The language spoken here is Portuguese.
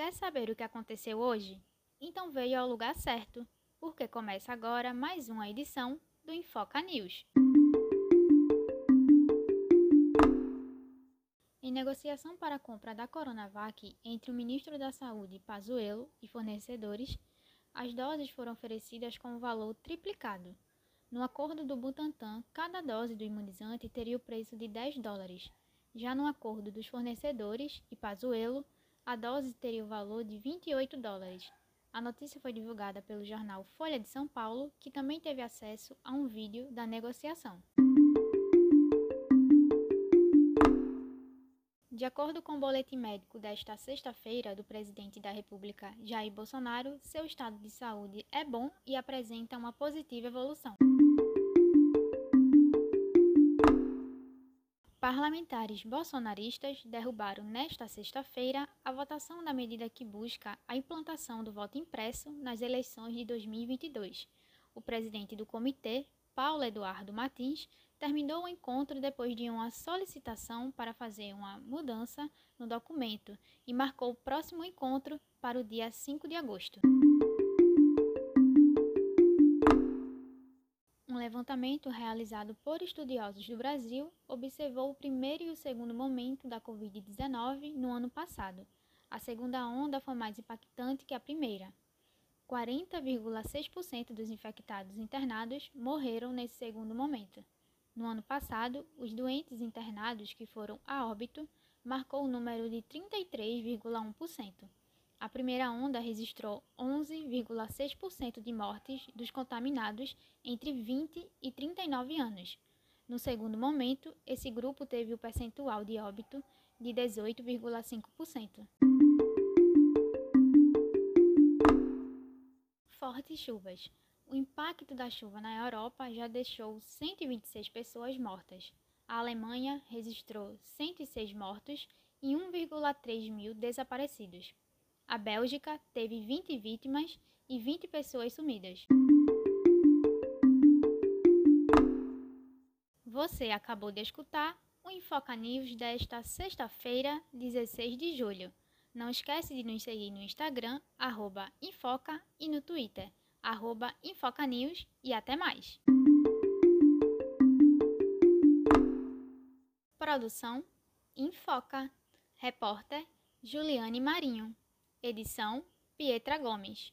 Quer saber o que aconteceu hoje? Então veio ao lugar certo, porque começa agora mais uma edição do Infoca News. Em negociação para a compra da Coronavac entre o ministro da Saúde, Pazuello, e fornecedores, as doses foram oferecidas com um valor triplicado. No acordo do Butantan, cada dose do imunizante teria o preço de 10 dólares. Já no acordo dos fornecedores e Pazuello, a dose teria o valor de 28 dólares. A notícia foi divulgada pelo jornal Folha de São Paulo, que também teve acesso a um vídeo da negociação. De acordo com o boletim médico desta sexta-feira do presidente da República, Jair Bolsonaro, seu estado de saúde é bom e apresenta uma positiva evolução. Parlamentares bolsonaristas derrubaram nesta sexta-feira a votação da medida que busca a implantação do voto impresso nas eleições de 2022. O presidente do comitê, Paulo Eduardo Martins, terminou o encontro depois de uma solicitação para fazer uma mudança no documento e marcou o próximo encontro para o dia 5 de agosto. Levantamento realizado por estudiosos do Brasil observou o primeiro e o segundo momento da Covid-19 no ano passado. A segunda onda foi mais impactante que a primeira. 40,6% dos infectados internados morreram nesse segundo momento. No ano passado, os doentes internados que foram a óbito marcou o número de 33,1%. A primeira onda registrou 11,6% de mortes dos contaminados entre 20 e 39 anos. No segundo momento, esse grupo teve o percentual de óbito de 18,5%. Fortes chuvas. O impacto da chuva na Europa já deixou 126 pessoas mortas. A Alemanha registrou 106 mortos e 1,3 mil desaparecidos. A Bélgica teve 20 vítimas e 20 pessoas sumidas. Você acabou de escutar o Infoca News desta sexta-feira, 16 de julho. Não esquece de nos seguir no Instagram, arroba Infoca, e no Twitter, arroba Infoca News, e até mais! Produção Infoca. Repórter Juliane Marinho. Edição Pietra Gomes.